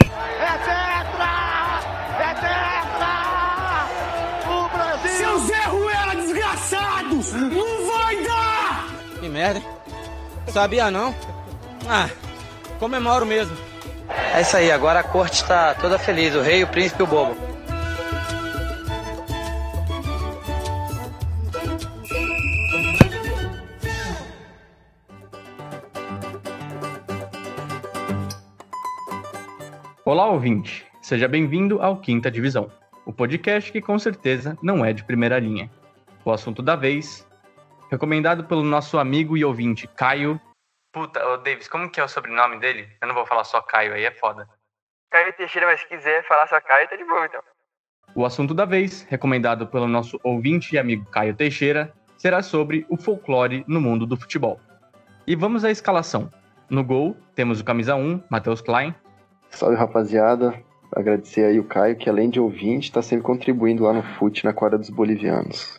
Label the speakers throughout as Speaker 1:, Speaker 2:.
Speaker 1: É tetra! É tetra! O Brasil!
Speaker 2: Seu Zé Ruela desgraçado! Não vai dar!
Speaker 3: Que merda. Sabia não? Ah, comemoro mesmo.
Speaker 4: É isso aí, agora a corte está toda feliz, o rei, o príncipe e o bobo.
Speaker 5: Olá, ouvinte. Seja bem-vindo ao Quinta Divisão, o podcast que com certeza não é de primeira linha. O assunto da vez, recomendado pelo nosso amigo e ouvinte Caio. Puta, ô Davis, como que é o sobrenome dele? Eu não vou falar só Caio, aí é foda.
Speaker 6: Caio Teixeira, mas se quiser falar só Caio, tá de boa então.
Speaker 5: O assunto da vez, recomendado pelo nosso ouvinte e amigo Caio Teixeira, será sobre o folclore no mundo do futebol. E vamos à escalação. No gol, temos o camisa 1, Matheus Klein.
Speaker 7: Salve rapaziada, agradecer aí o Caio, que além de ouvinte, está sempre contribuindo lá no FUT na quadra dos bolivianos.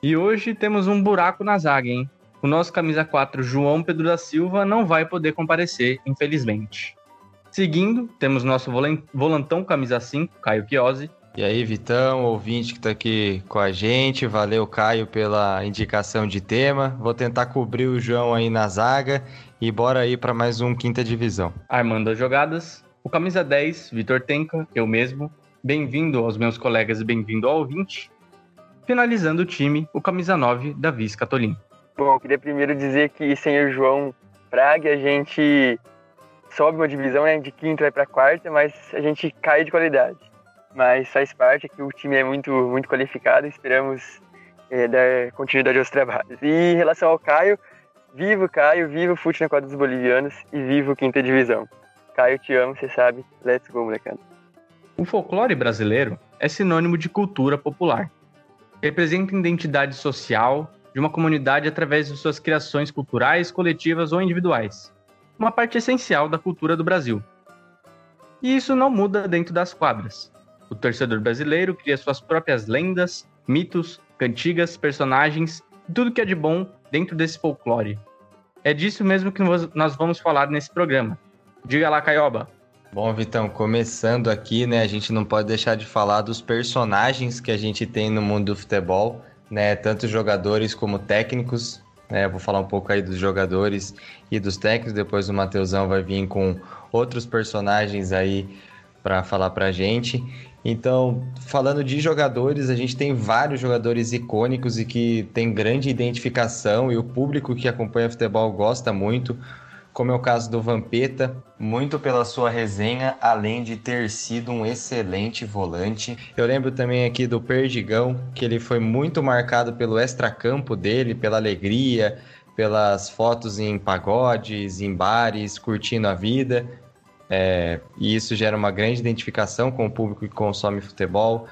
Speaker 5: E hoje temos um buraco na zaga, hein? O nosso camisa 4, João Pedro da Silva, não vai poder comparecer, infelizmente. Seguindo, temos nosso volantão camisa 5, Caio Chiosi.
Speaker 8: E aí, Vitão, ouvinte que tá aqui com a gente, valeu, Caio, pela indicação de tema. Vou tentar cobrir o João aí na zaga e bora aí para mais um Quinta Divisão.
Speaker 5: Armando as jogadas, o camisa 10, Vitor Tenca, eu mesmo. Bem-vindo aos meus colegas e bem-vindo ao ouvinte. Finalizando o time, o camisa 9, Davi Scatolin.
Speaker 6: Bom, eu queria primeiro dizer que sem o João Praga a gente sobe uma divisão, né? De quinta vai para quarta, mas a gente cai de qualidade. Mas faz parte que o time é muito, muito qualificado esperamos é, dar continuidade aos trabalhos. E em relação ao Caio, vivo Caio, vivo o fute na quadra dos bolivianos e vivo quinta divisão. Caio, te amo, você sabe. Let's go, molecada.
Speaker 5: O folclore brasileiro é sinônimo de cultura popular. Representa identidade social de uma comunidade através de suas criações culturais, coletivas ou individuais. Uma parte essencial da cultura do Brasil. E isso não muda dentro das quadras. O torcedor brasileiro cria suas próprias lendas, mitos, cantigas, personagens e tudo que é de bom dentro desse folclore. É disso mesmo que nós vamos falar nesse programa Diga lá, Caioba.
Speaker 8: Bom, Vitão, começando aqui, né, a gente não pode deixar de falar dos personagens que a gente tem no mundo do futebol, né, tanto jogadores como técnicos, né, vou falar um pouco aí dos jogadores e dos técnicos, depois o Mateusão vai vir com outros personagens aí para falar pra gente. Então, falando de jogadores, a gente tem vários jogadores icônicos e que tem grande identificação e o público que acompanha futebol gosta muito como é o caso do Vampeta, muito pela sua resenha, além de ter sido um excelente volante. Eu lembro também aqui do Perdigão, que ele foi muito marcado pelo extracampo dele, pela alegria, pelas fotos em pagodes, em bares, curtindo a vida. É, e isso gera uma grande identificação com o público que consome futebol.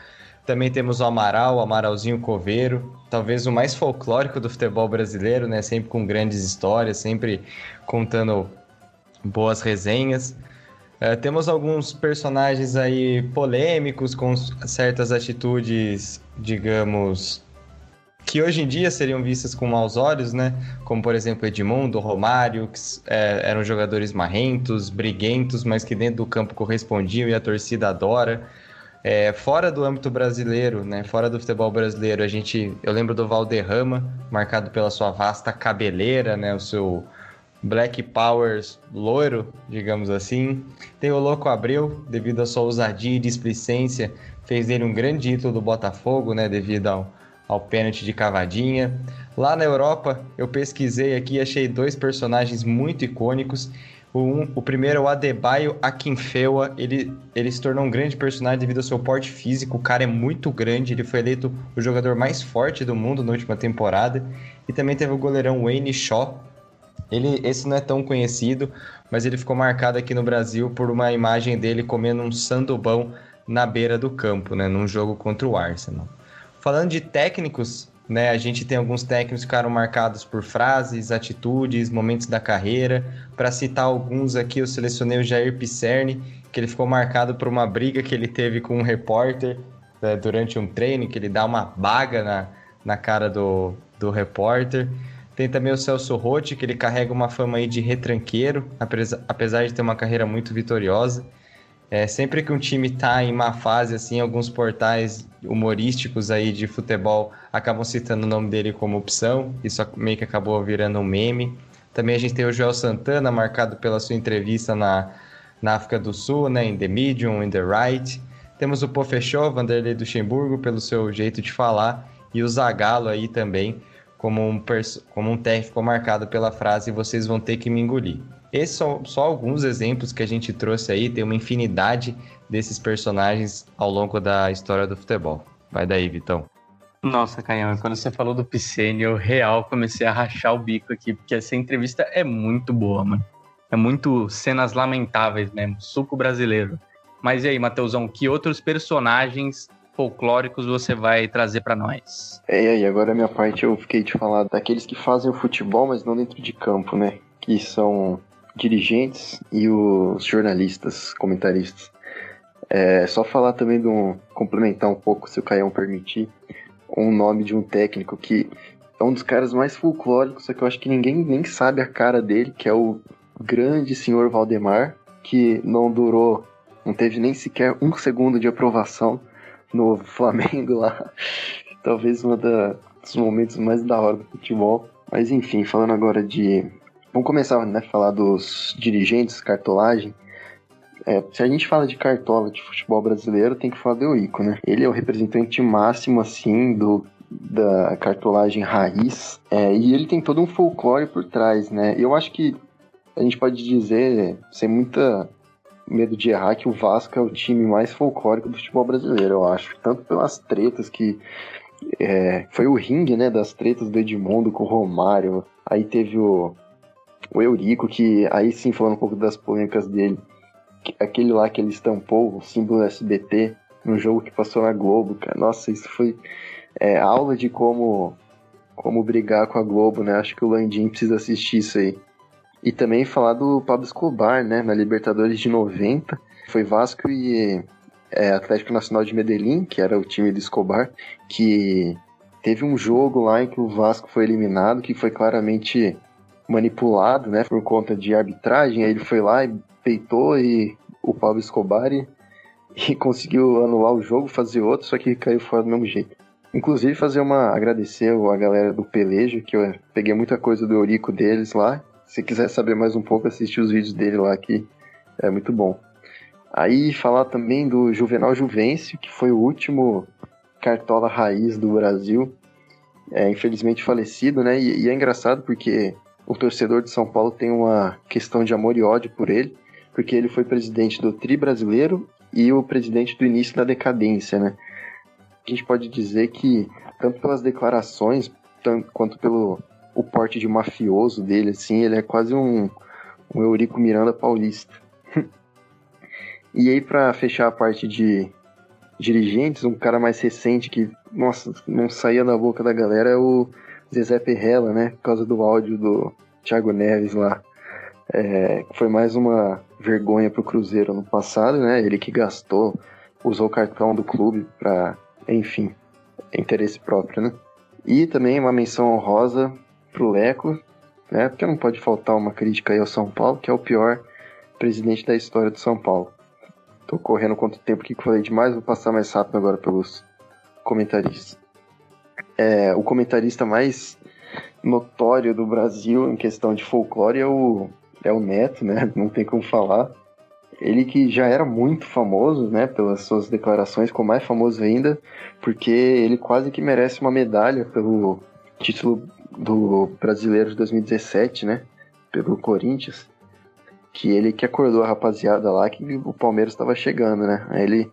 Speaker 8: Também temos o Amaral, o Amaralzinho Coveiro, talvez o mais folclórico do futebol brasileiro, né? Sempre com grandes histórias, sempre contando boas resenhas. Uh, temos alguns personagens aí polêmicos, com certas atitudes, digamos, que hoje em dia seriam vistas com maus olhos, né? Como, por exemplo, Edmundo, Romário, que é, eram jogadores marrentos, briguentos, mas que dentro do campo correspondiam e a torcida adora. É, fora do âmbito brasileiro, né, fora do futebol brasileiro, a gente, eu lembro do Valderrama, marcado pela sua vasta cabeleira, né, o seu Black Powers loiro, digamos assim. Tem o Louco Abreu, devido à sua ousadia e displicência, fez dele um grande ídolo do Botafogo, né, devido ao, ao pênalti de cavadinha. Lá na Europa, eu pesquisei aqui e achei dois personagens muito icônicos o, um, o primeiro é o Adebayo Akinfewa. Ele, ele se tornou um grande personagem devido ao seu porte físico. O cara é muito grande. Ele foi eleito o jogador mais forte do mundo na última temporada. E também teve o goleirão Wayne Shaw. Ele, esse não é tão conhecido, mas ele ficou marcado aqui no Brasil por uma imagem dele comendo um sandubão na beira do campo, né, num jogo contra o Arsenal. Falando de técnicos, né? A gente tem alguns técnicos que ficaram marcados por frases, atitudes, momentos da carreira. Para citar alguns aqui, eu selecionei o Jair Pisserni, que ele ficou marcado por uma briga que ele teve com um repórter né, durante um treino, que ele dá uma baga na, na cara do, do repórter. Tem também o Celso Rotti, que ele carrega uma fama aí de retranqueiro, apesar de ter uma carreira muito vitoriosa. É, sempre que um time tá em má fase, assim, alguns portais humorísticos aí de futebol acabam citando o nome dele como opção. Isso meio que acabou virando um meme. Também a gente tem o Joel Santana, marcado pela sua entrevista na, na África do Sul, né, em The Medium, in The Right. Temos o Pofechó, Vanderlei Luxemburgo, pelo seu jeito de falar. E o Zagallo aí também, como um, como um técnico marcado pela frase vocês vão ter que me engolir. Esses são só alguns exemplos que a gente trouxe aí, tem uma infinidade desses personagens ao longo da história do futebol. Vai daí, Vitão.
Speaker 5: Nossa, Canhão, quando você falou do Piscine, eu real comecei a rachar o bico aqui, porque essa entrevista é muito boa, mano. É muito cenas lamentáveis mesmo, suco brasileiro. Mas e aí, Mateusão, que outros personagens folclóricos você vai trazer para nós?
Speaker 7: É, e aí, agora a minha parte eu fiquei de falar daqueles que fazem o futebol, mas não dentro de campo, né? Que são dirigentes e os jornalistas, comentaristas. É, só falar também de um. complementar um pouco, se o Caião permitir, um nome de um técnico que é um dos caras mais folclóricos, só que eu acho que ninguém nem sabe a cara dele, que é o grande senhor Valdemar, que não durou, não teve nem sequer um segundo de aprovação no Flamengo lá. Talvez um dos momentos mais da hora do futebol. Mas enfim, falando agora de. Vamos começar né, falar dos dirigentes, cartolagem. É, se a gente fala de cartola de futebol brasileiro, tem que falar do Eurico, né? Ele é o representante máximo, assim, do, da cartolagem raiz. É, e ele tem todo um folclore por trás, né? Eu acho que a gente pode dizer, sem muita medo de errar que o Vasco é o time mais folclórico do futebol brasileiro, eu acho. Tanto pelas tretas que. É, foi o ringue, né? Das tretas do Edmundo com o Romário. Aí teve o, o Eurico, que aí sim, falando um pouco das polêmicas dele, aquele lá que ele estampou, o símbolo SBT, no jogo que passou na Globo, cara. Nossa, isso foi é, aula de como, como brigar com a Globo, né? Acho que o Landim precisa assistir isso aí. E também falar do Pablo Escobar, né? Na Libertadores de 90. Foi Vasco e é, Atlético Nacional de Medellín, que era o time do Escobar, que teve um jogo lá em que o Vasco foi eliminado, que foi claramente manipulado, né? Por conta de arbitragem. Aí ele foi lá e peitou e o Pablo Escobar e, e conseguiu anular o jogo, fazer outro, só que caiu fora do mesmo jeito. Inclusive fazer uma agradecer a galera do Pelejo, que eu peguei muita coisa do Eurico deles lá se quiser saber mais um pouco, assistir os vídeos dele lá que é muito bom. Aí falar também do Juvenal Juvencio, que foi o último cartola raiz do Brasil, é, infelizmente falecido, né? E, e, é engraçado porque o torcedor de São Paulo tem uma questão de amor e ódio por ele, porque ele foi presidente do Tri Brasileiro e o presidente do início da decadência, né? A gente pode dizer que, tanto pelas declarações, tanto, quanto pelo o porte de mafioso dele, assim, ele é quase um, um Eurico Miranda paulista. e aí, para fechar a parte de dirigentes, um cara mais recente que, nossa, não saía da boca da galera é o Zezé Perrella, né? Por causa do áudio do Thiago Neves lá. É, foi mais uma vergonha pro Cruzeiro no passado, né? Ele que gastou, usou o cartão do clube para, enfim, interesse próprio, né? E também uma menção honrosa pro Leco, né? Porque não pode faltar uma crítica aí ao São Paulo, que é o pior presidente da história do São Paulo. Tô correndo quanto tempo que falei demais, vou passar mais rápido agora pelos comentaristas. É, o comentarista mais notório do Brasil em questão de folclore é o, é o Neto, né? Não tem como falar. Ele que já era muito famoso, né, pelas suas declarações, ficou mais famoso ainda, porque ele quase que merece uma medalha pelo título do Brasileiro de 2017, né? Pelo Corinthians. Que ele que acordou a rapaziada lá que o Palmeiras estava chegando, né? Aí ele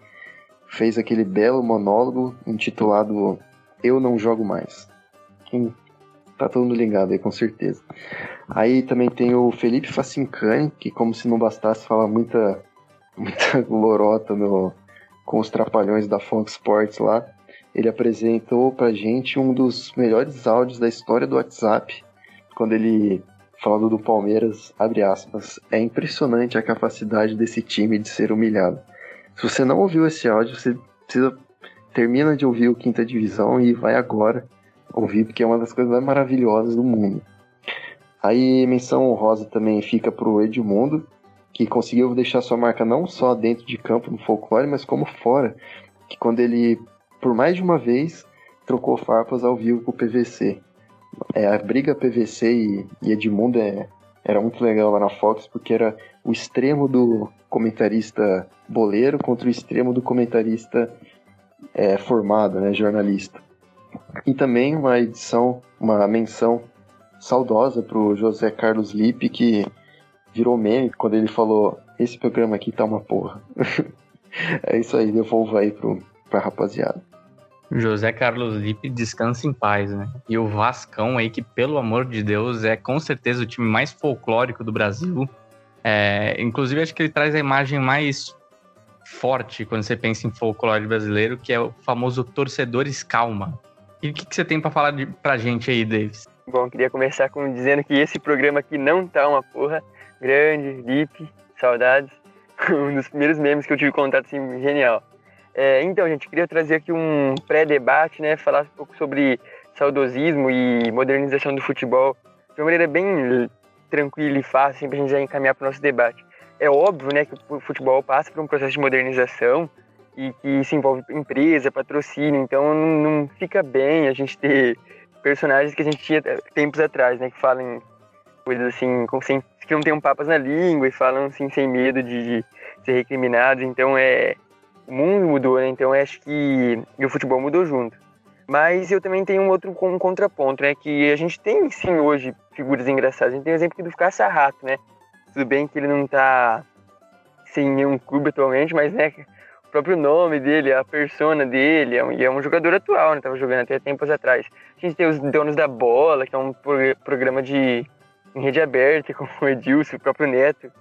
Speaker 7: fez aquele belo monólogo intitulado Eu Não Jogo Mais. Quem tá todo mundo ligado aí, com certeza. Aí também tem o Felipe Facincani, que como se não bastasse fala muita, muita lorota no, com os trapalhões da Fox Sports lá ele apresentou pra gente um dos melhores áudios da história do WhatsApp, quando ele falando do Palmeiras, abre aspas, é impressionante a capacidade desse time de ser humilhado. Se você não ouviu esse áudio, você precisa termina de ouvir o Quinta Divisão e vai agora ouvir, porque é uma das coisas mais maravilhosas do mundo. Aí menção honrosa também fica pro Edmundo, que conseguiu deixar sua marca não só dentro de campo no folclore, mas como fora. Que quando ele, por mais de uma vez, trocou farpas ao vivo com o PVC. É, a briga PVC e, e Edmundo é, era muito legal lá na Fox, porque era o extremo do comentarista boleiro contra o extremo do comentarista é, formado, né, jornalista. E também uma edição, uma menção saudosa para o José Carlos Lippe, que virou meme quando ele falou: Esse programa aqui tá uma porra. é isso aí, devolvo aí pro, pra rapaziada.
Speaker 5: José Carlos Lippe descansa em paz, né? E o Vascão aí, que pelo amor de Deus é com certeza o time mais folclórico do Brasil. É, inclusive, acho que ele traz a imagem mais forte quando você pensa em folclore brasileiro, que é o famoso torcedores calma. E o que, que você tem para falar de, pra gente aí, Davis?
Speaker 6: Bom, queria começar com dizendo que esse programa aqui não tá uma porra. Grande, Lipe, saudades. um dos primeiros memes que eu tive contato, assim, genial. É, então, gente, queria trazer aqui um pré-debate, né? Falar um pouco sobre saudosismo e modernização do futebol de uma maneira bem tranquila e fácil, assim, para a gente já encaminhar para o nosso debate. É óbvio, né, que o futebol passa por um processo de modernização e que isso envolve empresa, patrocínio, então não fica bem a gente ter personagens que a gente tinha tempos atrás, né, que falam coisas assim, com, sem, que não tem um papas na língua e falam assim sem medo de, de ser recriminados, então é o mundo mudou, né? Então acho que e o futebol mudou junto. Mas eu também tenho um outro um contraponto, né? Que a gente tem sim hoje figuras engraçadas. A gente tem o exemplo do Caça-Rato, né? Tudo bem que ele não tá sem nenhum clube atualmente, mas né, o próprio nome dele, a persona dele, é um, e é um jogador atual, né? Tava jogando até tempos atrás. A gente tem os Donos da Bola, que é um programa de em rede aberta, com o Edilson, o próprio Neto,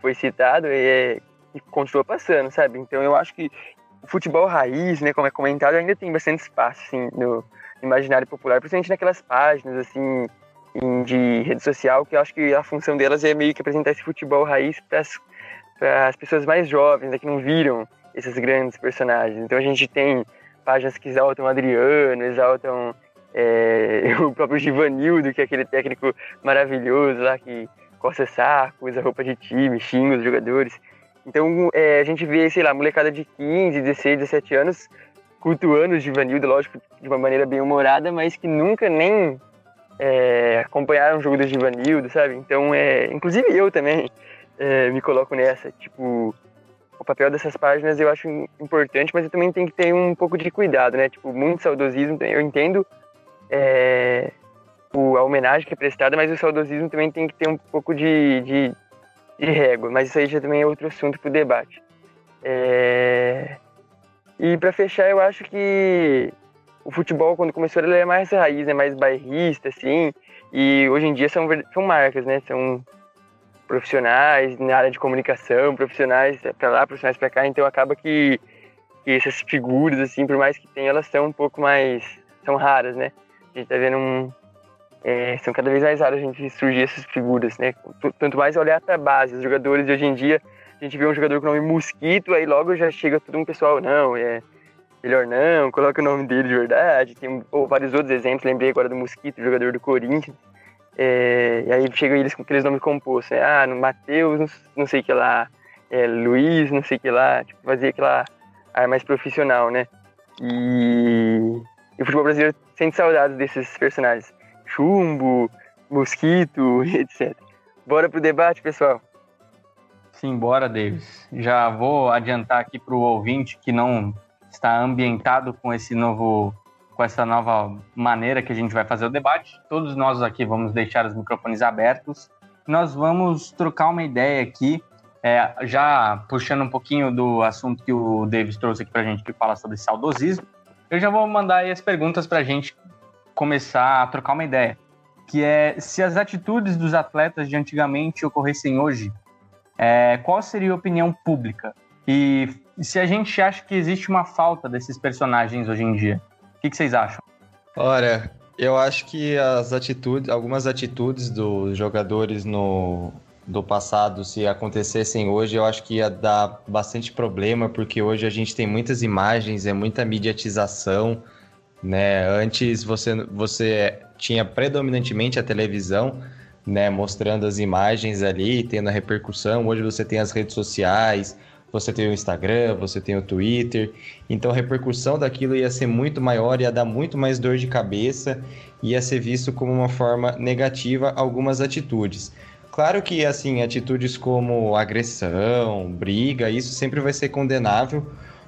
Speaker 6: foi citado, e é, e continua passando, sabe? Então eu acho que o futebol raiz, né, como é comentado, ainda tem bastante espaço, assim, no imaginário popular, principalmente naquelas páginas, assim, de rede social, que eu acho que a função delas é meio que apresentar esse futebol raiz para as pessoas mais jovens, né, que não viram esses grandes personagens. Então a gente tem páginas que exaltam Adriano, exaltam é, o próprio Givanildo, que é aquele técnico maravilhoso lá que coça saco, usa roupa de time, xinga os jogadores. Então é, a gente vê, sei lá, molecada de 15, 16, 17 anos cultuando o Givanildo, lógico, de uma maneira bem humorada, mas que nunca nem é, acompanharam o jogo do Givanildo, sabe? Então, é, inclusive eu também é, me coloco nessa, tipo, o papel dessas páginas eu acho importante, mas eu também tenho que ter um pouco de cuidado, né? Tipo, muito saudosismo, eu entendo é, o, a homenagem que é prestada, mas o saudosismo também tem que ter um pouco de, de de régua, mas isso aí já também é outro assunto para o debate. É... E para fechar, eu acho que o futebol, quando começou, ele é mais raiz, é mais bairrista, assim, e hoje em dia são, são marcas, né? São profissionais na área de comunicação, profissionais para lá, profissionais para cá, então acaba que, que, essas figuras, assim, por mais que tenham, elas são um pouco mais. são raras, né? A gente tá vendo um, é, são cada vez mais raras a gente surgir essas figuras, né? Tanto mais olhar para a base, os jogadores de hoje em dia, a gente vê um jogador com o nome Mosquito, aí logo já chega todo um pessoal, não, é melhor não, coloca o nome dele de verdade. Tem ou, vários outros exemplos, lembrei agora do Mosquito, jogador do Corinthians. É, e aí chegam eles com aqueles nomes compostos, né? Ah, Matheus, não, sei o que lá, é, Luiz, não sei o que lá, tipo, fazer aquela área mais profissional, né? E, e o futebol brasileiro sente saudades desses personagens chumbo, mosquito, etc. Bora pro debate, pessoal?
Speaker 5: Sim, bora, Davis. Já vou adiantar aqui para o ouvinte que não está ambientado com esse novo, com essa nova maneira que a gente vai fazer o debate. Todos nós aqui vamos deixar os microfones abertos. Nós vamos trocar uma ideia aqui, é, já puxando um pouquinho do assunto que o Davis trouxe aqui para a gente, que fala sobre saudosismo. Eu já vou mandar aí as perguntas para a gente começar a trocar uma ideia, que é se as atitudes dos atletas de antigamente ocorressem hoje, é, qual seria a opinião pública? E se a gente acha que existe uma falta desses personagens hoje em dia, o que, que vocês acham?
Speaker 8: Olha, eu acho que as atitudes, algumas atitudes dos jogadores no do passado, se acontecessem hoje, eu acho que ia dar bastante problema, porque hoje a gente tem muitas imagens, é muita mediatização, né? Antes você, você tinha predominantemente a televisão, né, mostrando as imagens ali, tendo a repercussão. Hoje você tem as redes sociais, você tem o Instagram, você tem o Twitter. Então a repercussão daquilo ia ser muito maior, ia dar muito mais dor de cabeça, ia ser visto como uma forma negativa algumas atitudes. Claro que assim, atitudes como agressão, briga, isso sempre vai ser condenável,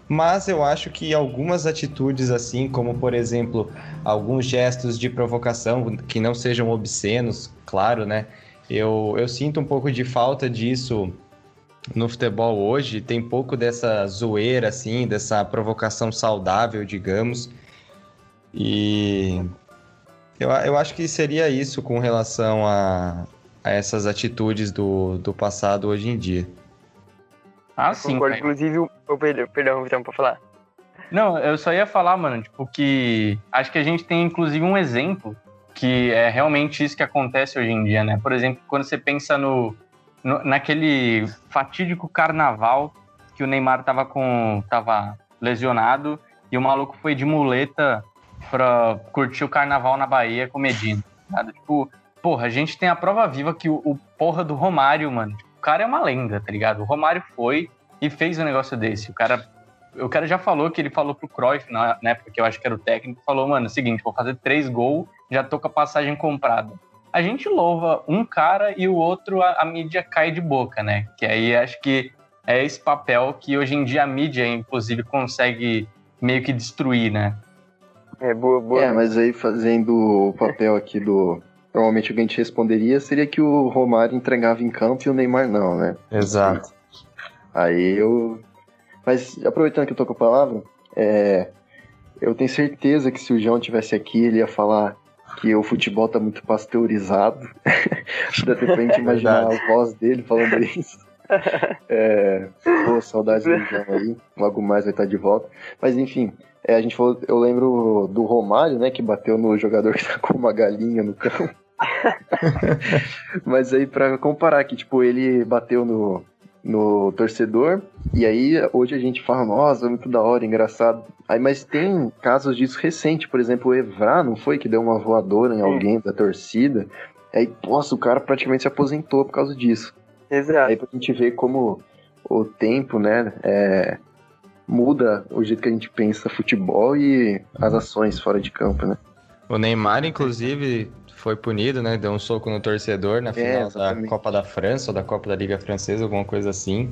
Speaker 8: mas eu acho que algumas atitudes assim, como por exemplo, alguns gestos de provocação que não sejam obscenos, claro, né? Eu, eu sinto um pouco de falta disso no futebol hoje tem pouco dessa zoeira, assim, dessa provocação saudável, digamos. E eu, eu acho que seria isso com relação a, a essas atitudes do, do passado hoje em dia.
Speaker 6: Ah, sim. Concordo, inclusive, o perdão, perdão, Vitão, pra falar.
Speaker 5: Não, eu só ia falar, mano, tipo, que acho que a gente tem, inclusive, um exemplo que é realmente isso que acontece hoje em dia, né? Por exemplo, quando você pensa no, no, naquele fatídico carnaval que o Neymar tava com tava lesionado e o maluco foi de muleta pra curtir o carnaval na Bahia com Medina. Sabe? Tipo, porra, a gente tem a prova viva que o, o porra do Romário, mano, o cara é uma lenda, tá ligado? O Romário foi e fez um negócio desse. O cara, o cara já falou que ele falou pro Cruyff, na, na época que eu acho que era o técnico, falou, mano, é o seguinte, vou fazer três gols, já tô com a passagem comprada a gente louva um cara e o outro a, a, mídia cai de boca, né? Que aí acho que é esse papel que hoje em dia a mídia, inclusive, consegue meio que destruir, né?
Speaker 7: É, boa, boa. É, mas aí fazendo o papel aqui do. Normalmente o que a gente responderia seria que o Romário entregava em campo e o Neymar não, né?
Speaker 8: Exato.
Speaker 7: Aí eu. Mas aproveitando que eu tô com a palavra, é... eu tenho certeza que se o João tivesse aqui, ele ia falar que o futebol tá muito pasteurizado. Dá tempo pra gente imaginar a voz dele falando isso. É, pô, saudades do João aí. Logo mais vai estar de volta. Mas enfim, é, a gente falou, eu lembro do Romário, né, que bateu no jogador que tá com uma galinha no campo. Mas aí para comparar que tipo ele bateu no no torcedor. E aí hoje a gente fala, nossa, muito da hora, engraçado. Aí, mas tem casos disso recente, por exemplo, o Evra, não foi que deu uma voadora em alguém da torcida? Aí, nossa, o cara praticamente se aposentou por causa disso.
Speaker 6: Exato.
Speaker 7: Aí pra gente ver como o tempo, né, é, muda o jeito que a gente pensa futebol e as ações fora de campo, né?
Speaker 8: O Neymar, inclusive, foi punido, né? Deu um soco no torcedor na é, final é, da Copa da França ou da Copa da Liga Francesa, alguma coisa assim.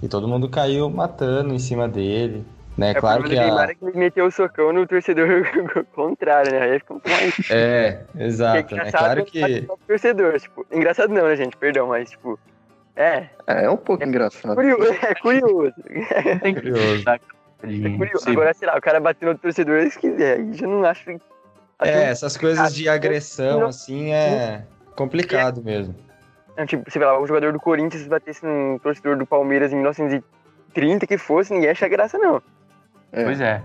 Speaker 8: E todo mundo caiu matando em cima dele. Né? É, claro que a...
Speaker 6: é que ele meteu o socão no torcedor contrário, né? Aí ficou mais...
Speaker 8: É, exato. É, né? claro que...
Speaker 6: Torcedor, tipo... Engraçado não, né, gente? Perdão, mas, tipo... É.
Speaker 7: É, é um pouco é engraçado.
Speaker 6: Curioso, é curioso.
Speaker 8: É curioso.
Speaker 6: É curioso. Agora, sei lá, o cara bateu no torcedor se quiser. Aí já não acho
Speaker 8: é, essas coisas de agressão, assim, é complicado mesmo.
Speaker 6: É, tipo, você vê lá, o jogador do Corinthians batesse num torcedor do Palmeiras em 1930, que fosse, ninguém acha graça, não.
Speaker 5: É. Pois é.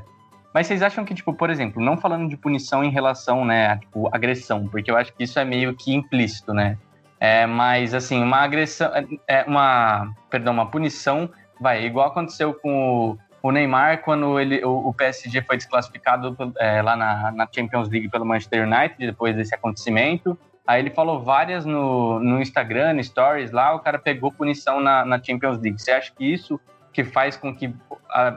Speaker 5: Mas vocês acham que, tipo, por exemplo, não falando de punição em relação, né, a, tipo, agressão, porque eu acho que isso é meio que implícito, né? É, mas, assim, uma agressão, é uma, perdão, uma punição, vai, igual aconteceu com o o Neymar, quando ele, o, o PSG foi desclassificado é, lá na, na, Champions League pelo Manchester United, depois desse acontecimento, aí ele falou várias no, no Instagram, Stories lá, o cara pegou punição na, na Champions League. Você acha que isso que faz com que uh,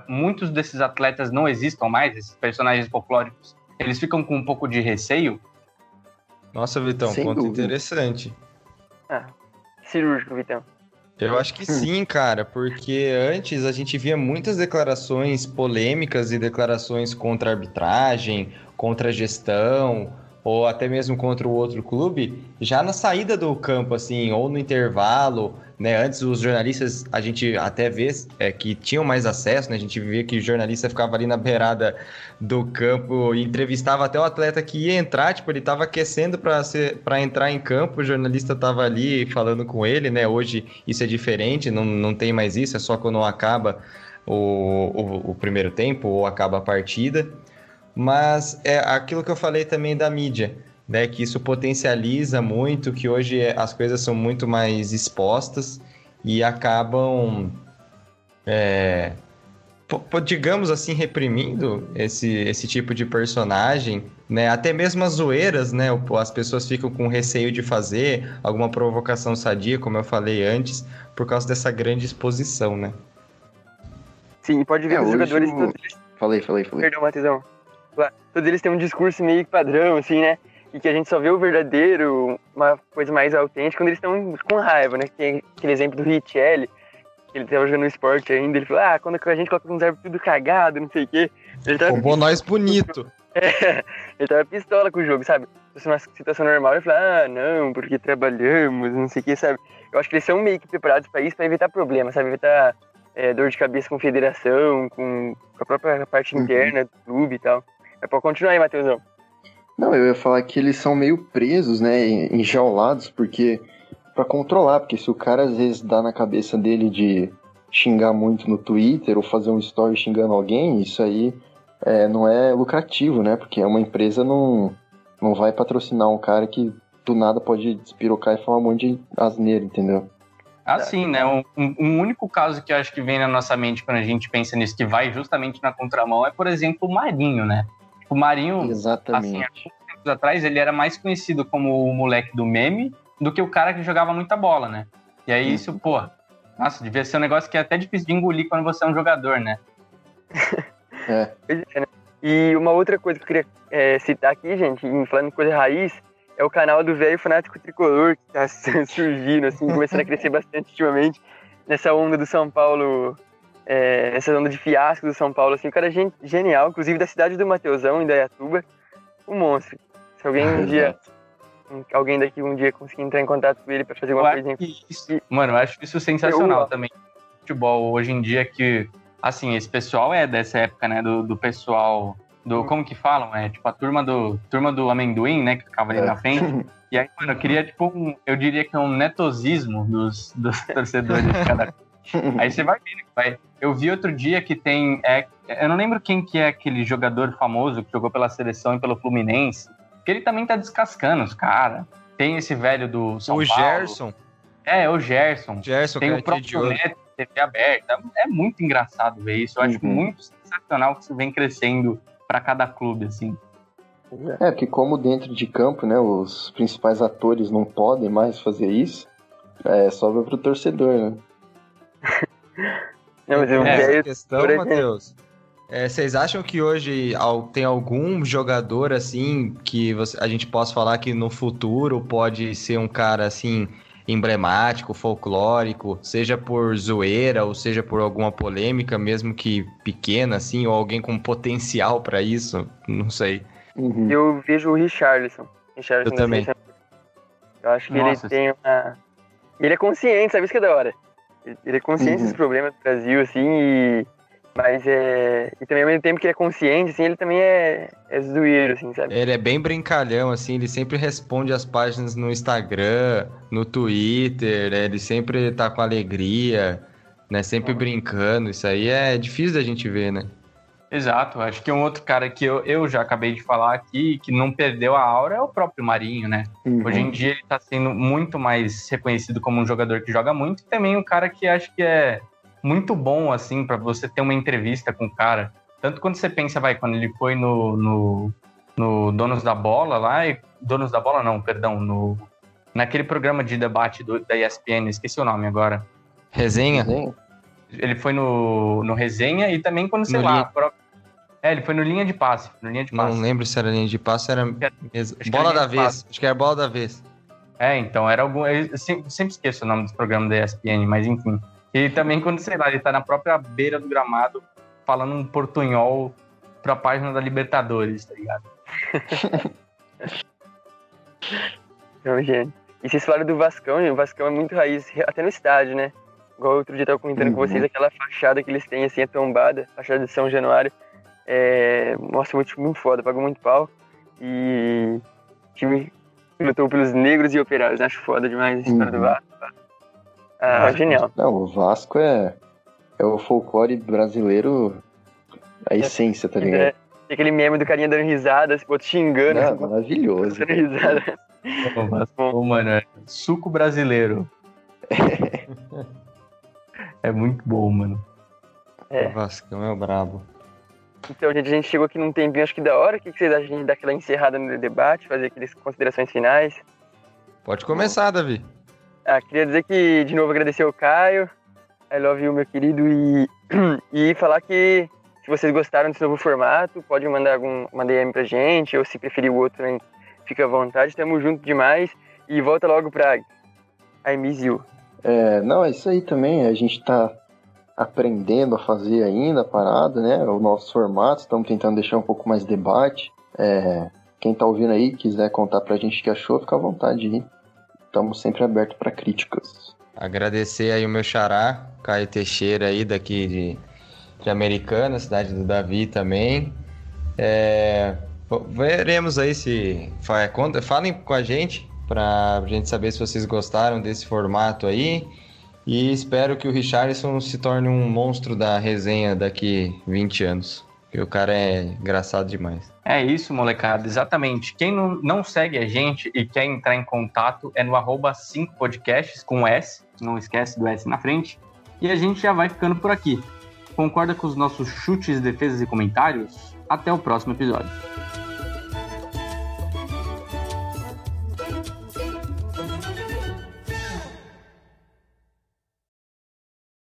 Speaker 5: muitos desses atletas não existam mais, esses personagens folclóricos, eles ficam com um pouco de receio?
Speaker 8: Nossa, Vitão, Sem ponto dúvida. interessante.
Speaker 6: Ah, cirúrgico, Vitão.
Speaker 8: Eu acho que sim, cara, porque antes a gente via muitas declarações polêmicas e declarações contra a arbitragem, contra a gestão, ou até mesmo contra o outro clube, já na saída do campo, assim, ou no intervalo, né? Antes os jornalistas, a gente até vê é, que tinham mais acesso, né? A gente via que o jornalista ficava ali na beirada do campo e entrevistava até o atleta que ia entrar, tipo, ele estava aquecendo para entrar em campo, o jornalista estava ali falando com ele, né? Hoje isso é diferente, não, não tem mais isso, é só quando acaba o, o, o primeiro tempo ou acaba a partida. Mas é aquilo que eu falei também da mídia né, que isso potencializa muito, que hoje as coisas são muito mais expostas e acabam é, digamos assim, reprimindo esse, esse tipo de personagem, né? Até mesmo as zoeiras, né? As pessoas ficam com receio de fazer alguma provocação sadia, como eu falei antes, por causa dessa grande exposição, né?
Speaker 6: Sim, pode ver
Speaker 7: É,
Speaker 6: os
Speaker 7: hoje
Speaker 6: jogadores
Speaker 7: Falei, falei, falei.
Speaker 6: Perdão, Matheusão. Todos eles têm um discurso meio que padrão, assim, né? E que a gente só vê o verdadeiro, uma coisa mais autêntica quando eles estão com raiva, né? Tem aquele exemplo do Richelli, que ele tava jogando esporte ainda, ele falou, ah, quando a gente coloca uns árbitros tudo cagado, não sei o quê. Ele tava,
Speaker 8: Roubou nós bonito.
Speaker 6: É, ele tava pistola com o jogo, sabe? Se fosse uma situação normal, ele fala, ah, não, porque trabalhamos, não sei o que, sabe? Eu acho que eles são meio que preparados pra isso, pra evitar problemas, sabe? Evitar é, dor de cabeça com federação, com a própria parte
Speaker 7: Uhum.
Speaker 6: interna do clube e tal. Mas pode continuar aí, Matheusão.
Speaker 7: Não, eu ia falar que eles são meio presos, né, enjaulados, porque Pra controlar, porque se o cara às vezes dá na cabeça dele de xingar muito no Twitter ou fazer um story xingando alguém, isso aí é, não é lucrativo, né? Porque uma empresa não, não vai patrocinar um cara que do nada pode despirocar e falar um monte de asneira, entendeu?
Speaker 5: Assim, né? Um, um único caso que eu acho que vem na nossa mente quando a gente pensa nisso, que vai justamente na contramão, é, por exemplo, o Marinho, né? O Marinho, assim,
Speaker 7: Exatamente.
Speaker 5: há poucos tempos atrás, ele era mais conhecido como o moleque do meme do que o cara que jogava muita bola, né? E aí isso, pô, nossa, devia ser um negócio que é até difícil de engolir quando você é um jogador, né?
Speaker 7: É.
Speaker 6: É, né? E uma outra coisa que eu queria é, citar aqui, gente, em falando em coisa raiz, é o canal do velho fanático tricolor que tá surgindo, assim, começando a crescer bastante ultimamente, nessa onda do São Paulo, é, essa onda de fiasco do São Paulo, assim, o cara é gen- genial, inclusive da cidade do Mateusão, em Dayatuba, um monstro. Se alguém um dia, alguém daqui um dia conseguir entrar em contato com ele pra fazer alguma coisa
Speaker 5: isso- mano, eu acho isso sensacional
Speaker 6: Eu-
Speaker 5: também. Futebol hoje em dia que, assim, esse pessoal é dessa época, né? Do, do pessoal do como que falam, é tipo a turma do turma do amendoim, né? Que ficava ali
Speaker 7: É.
Speaker 5: na frente. E aí, mano, eu queria tipo, um, eu diria que é um netosismo dos, dos torcedores de cada. Aí você vai vendo que vai. Eu vi outro dia que tem, é, eu não lembro quem que é aquele jogador famoso que jogou pela seleção e pelo Fluminense, que ele também tá descascando os caras. Tem esse velho do São
Speaker 8: o
Speaker 5: Paulo.
Speaker 8: Gerson.
Speaker 5: É, o Gerson.
Speaker 8: Gerson,
Speaker 5: Tem o próprio. Neto, TV aberta. É muito engraçado ver isso. Eu acho
Speaker 7: Uhum.
Speaker 5: muito sensacional que isso vem crescendo para cada clube, assim.
Speaker 7: É, porque como dentro de campo, né, os principais atores não podem mais fazer isso, é, sobra pro torcedor, né?
Speaker 6: Não, eu
Speaker 5: É,
Speaker 8: Essa
Speaker 6: velho
Speaker 8: questão. Matheus. é, vocês acham que hoje tem algum jogador assim que você- a gente possa falar que no futuro pode ser um cara assim emblemático, folclórico, seja por zoeira ou seja por alguma polêmica, mesmo que pequena assim, ou alguém com potencial pra isso? Não sei.
Speaker 7: Uhum.
Speaker 6: Eu vejo o Richarlison. Richarlison
Speaker 8: Eu também.
Speaker 6: Eu acho que
Speaker 5: Nossa,
Speaker 6: ele tem uma. Ele é consciente, sabe isso que é da hora? Ele- é consciente
Speaker 7: Uhum.
Speaker 6: dos problemas do Brasil, assim, e. Mas é. E também ao mesmo tempo que ele é consciente, assim, ele também é, é zoeiro, assim, sabe?
Speaker 8: Ele é bem brincalhão, assim, ele sempre responde as páginas no Instagram, no Twitter, né? ele sempre tá com alegria, né? Sempre brincando. Isso aí é difícil da gente ver, né?
Speaker 5: Exato. Acho que um outro cara que eu, eu já acabei de falar aqui, que não perdeu a aura, é o próprio Marinho, né?
Speaker 7: Uhum.
Speaker 5: Hoje em dia ele tá sendo muito mais reconhecido como um jogador que joga muito e também um cara que acho que é muito bom, assim, para você ter uma entrevista com o cara. Tanto quando você pensa, vai, quando ele foi no, no, no Donos da Bola lá, e, Donos da Bola não, perdão, no, naquele programa de debate do- da ESPN, esqueci o nome agora.
Speaker 8: Resenha?
Speaker 7: Desenho?
Speaker 5: Ele foi no, no Resenha e também quando, sei
Speaker 8: No
Speaker 5: lá, É, ele foi no Linha de Passe, no Linha de Passe.
Speaker 8: Não lembro se era linha de passe, era
Speaker 5: que
Speaker 8: bola
Speaker 5: era
Speaker 8: da vez.
Speaker 5: passe.
Speaker 8: Acho que era bola da vez.
Speaker 5: É, então, era algum. Eu sempre, sempre esqueço o nome dos programas da ESPN, mas enfim. E também quando, sei lá, ele tá na própria beira do gramado falando um portunhol pra página da Libertadores, tá ligado?
Speaker 6: É um gênio. E vocês falaram do Vascão, gente, o Vascão é muito raiz, até no estádio, né? Igual outro dia eu tava comentando com
Speaker 7: Uhum.
Speaker 6: vocês, aquela fachada que eles têm, assim, a tombada, fachada de São Januário. É, mostra muito, muito foda, pagou muito pau. E o time que lutou pelos negros e operários, acho foda demais a história do
Speaker 7: Uhum.
Speaker 6: Vasco. Ah,
Speaker 5: Ah,
Speaker 6: genial.
Speaker 7: Não, o Vasco é, é o folclore brasileiro, a essência, tá ligado?
Speaker 6: É, tem aquele meme do carinha dando risada, esse outro xingando,
Speaker 7: Não, maravilhoso.
Speaker 6: dando risada.
Speaker 5: Ô, mano, é suco brasileiro. é muito bom, mano.
Speaker 6: É.
Speaker 8: O Vascão é o brabo.
Speaker 6: Então, gente, a gente chegou aqui num tempinho, acho que da hora. O que vocês acham de a gente dar aquela encerrada no debate, fazer aquelas considerações finais?
Speaker 8: Pode começar, Davi.
Speaker 6: Ah, queria dizer que, de novo, agradecer ao Caio. I love you, meu querido. E, e falar que, se vocês gostaram desse novo formato, pode mandar algum, uma DM pra gente, ou se preferir o outro também, fica à vontade. Tamo junto demais. E volta logo pra I miss you.
Speaker 7: É, não, é isso aí também. A gente tá aprendendo a fazer ainda a parada, né? Os novos formatos, estamos tentando deixar um pouco mais debate. É, quem tá ouvindo aí, quiser contar pra gente o que achou, fica à vontade. Estamos sempre abertos para críticas.
Speaker 8: Agradecer aí o meu xará, Caio Teixeira aí daqui de, de Americana, cidade do Davi também. É, veremos aí se falem com a gente para a gente saber se vocês gostaram desse formato aí. E espero que o Richardson se torne um monstro da resenha daqui 20 anos. Porque o cara é engraçado demais.
Speaker 5: É isso, molecada, exatamente. Quem não, não segue a gente e quer entrar em contato é no arroba 5podcasts com S, não esquece do S na frente. E a gente já vai ficando por aqui. Concorda com os nossos chutes, defesas e comentários? Até o próximo episódio.